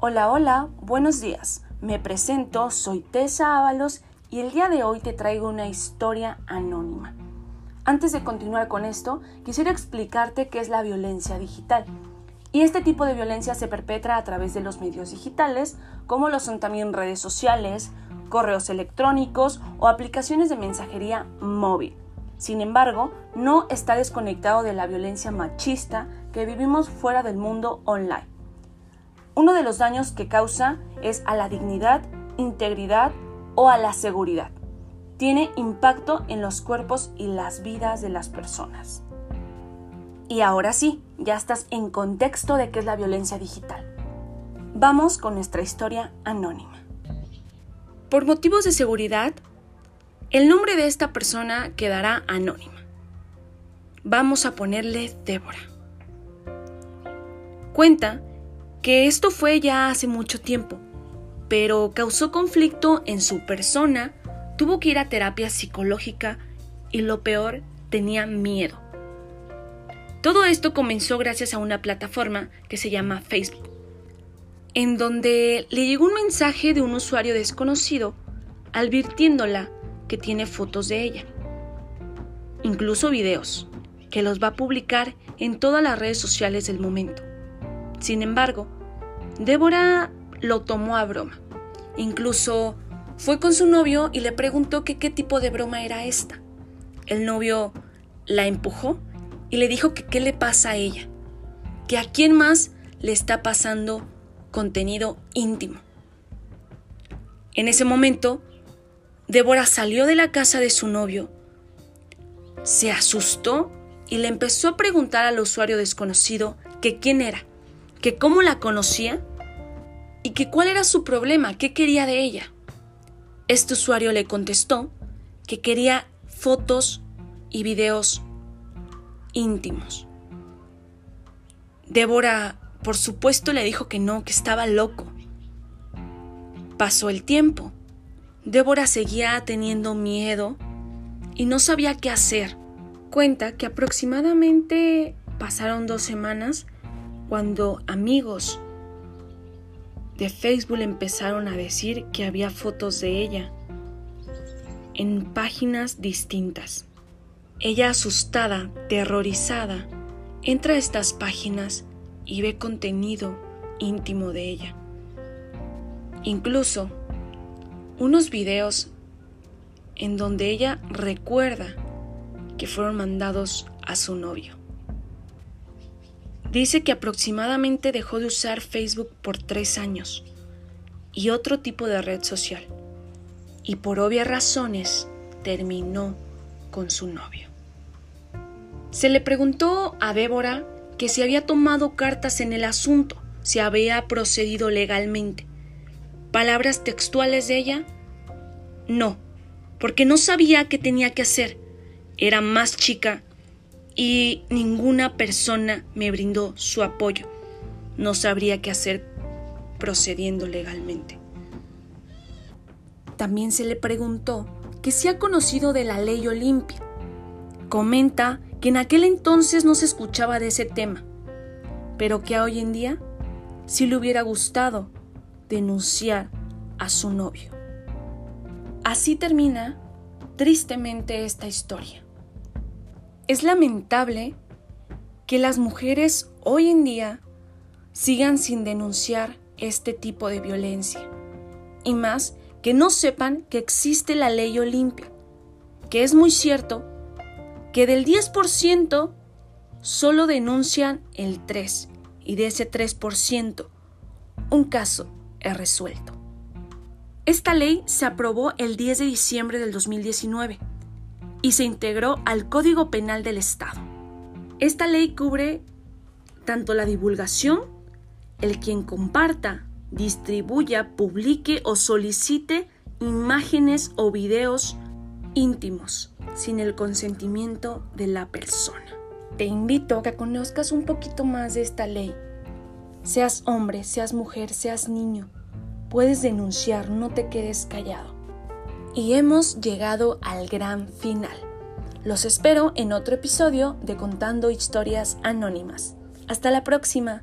Hola, hola, buenos días. Me presento, soy Tessa Ábalos y el día de hoy te traigo una historia anónima. Antes de continuar con esto, quisiera explicarte qué es la violencia digital. Y este tipo de violencia se perpetra a través de los medios digitales, como lo son también redes sociales, correos electrónicos o aplicaciones de mensajería móvil. Sin embargo, no está desconectado de la violencia machista que vivimos fuera del mundo online. Uno de los daños que causa es a la dignidad, integridad o a la seguridad. Tiene impacto en los cuerpos y las vidas de las personas. Y ahora sí, ya estás en contexto de qué es la violencia digital. Vamos con nuestra historia anónima. Por motivos de seguridad, el nombre de esta persona quedará anónima. Vamos a ponerle Débora. Cuenta que esto fue ya hace mucho tiempo, pero causó conflicto en su persona, tuvo que ir a terapia psicológica y lo peor, tenía miedo. Todo esto comenzó gracias a una plataforma que se llama Facebook en donde le llegó un mensaje de un usuario desconocido advirtiéndola que tiene fotos de ella, incluso videos, que los va a publicar en todas las redes sociales del momento. Sin embargo, Débora lo tomó a broma. Incluso fue con su novio y le preguntó qué tipo de broma era esta. El novio la empujó y le dijo que qué le pasa a ella, que a quién más le está pasando contenido íntimo. En ese momento, Débora salió de la casa de su novio, se asustó y le empezó a preguntar al usuario desconocido que quién era, que cómo la conocía y que cuál era su problema, qué quería de ella. Este usuario le contestó que quería fotos y videos íntimos. Débora por supuesto le dijo que no, que estaba loco. Pasó el tiempo. Débora seguía teniendo miedo y no sabía qué hacer. Cuenta que aproximadamente pasaron dos semanas cuando amigos de Facebook empezaron a decir que había fotos de ella en páginas distintas. Ella asustada, terrorizada, entra a estas páginas y ve contenido íntimo de ella. Incluso unos videos en donde ella recuerda que fueron mandados a su novio. Dice que aproximadamente dejó de usar Facebook por tres años y otro tipo de red social y por obvias razones terminó con su novio. Se le preguntó a Débora que se había tomado cartas en el asunto, se había procedido legalmente. ¿Palabras textuales de ella? No, porque no sabía qué tenía que hacer. Era más chica y ninguna persona me brindó su apoyo. No sabría qué hacer procediendo legalmente. También se le preguntó que si ha conocido de la ley Olimpia. Comenta que en aquel entonces no se escuchaba de ese tema, pero que hoy en día sí le hubiera gustado denunciar a su novio. Así termina tristemente esta historia. Es lamentable que las mujeres hoy en día sigan sin denunciar este tipo de violencia y más que no sepan que existe la ley Olimpia, que es muy cierto que del 10% solo denuncian el 3% y de ese 3% un caso es resuelto. Esta ley se aprobó el 10 de diciembre del 2019 y se integró al Código Penal del Estado. Esta ley cubre tanto la divulgación, el quien comparta, distribuya, publique o solicite imágenes o videos íntimos sin el consentimiento de la persona. Te invito a que conozcas un poquito más de esta ley. Seas hombre, seas mujer, seas niño, puedes denunciar, no te quedes callado. Y hemos llegado al gran final. Los espero en otro episodio de Contando Historias Anónimas. Hasta la próxima.